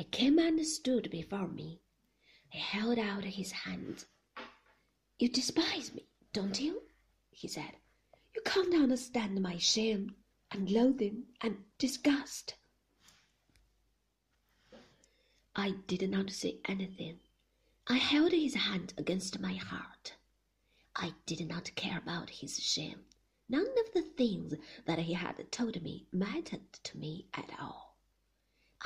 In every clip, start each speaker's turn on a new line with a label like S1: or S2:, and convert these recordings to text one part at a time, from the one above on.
S1: He came and stood before me. He held out his hand. You despise me, don't you? he said. You can't understand my shame and loathing and disgust. I did not say anything. I held his hand against my heart. I did not care about his shame. None of the things that he had told me mattered to me at all.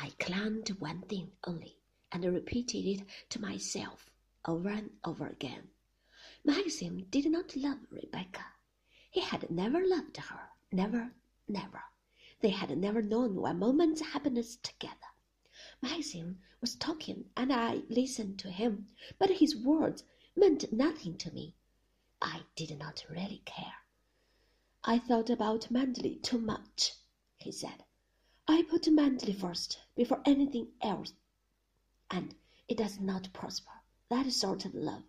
S1: I clung to one thing only and repeated it to myself over and over again. Maxim did not love Rebecca. He had never loved her, never, never. They had never known one moment's happiness together. Maxim was talking, and I listened to him, but his words meant nothing to me. I did not really care. I thought about Manderley too much, he said. I put Manderley first before anything else and it does not prosper. That sort of love.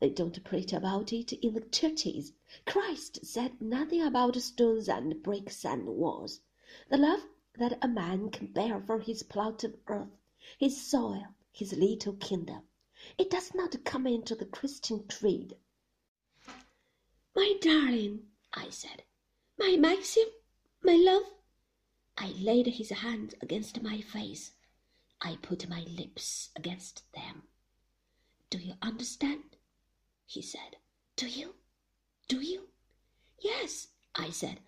S1: They don't preach about it in the churches. Christ said nothing about stones and bricks and walls. The love that a man can bear for his plot of earth, his soil, his little kingdom. It does not come into the Christian creed. My darling, I said, my Maxim, my love. I laid his hand against my face. I put my lips against them. Do you understand? he said. Do you? Do you? Yes, I said.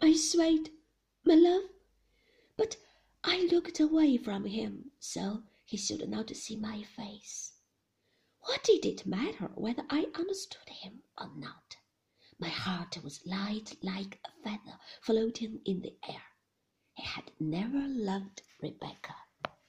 S1: I swayed, my love. But I looked away from him so he should not see my face. What did it matter whether I understood him or not? My heart was light like a feather floating in the air. Had never loved Rebecca.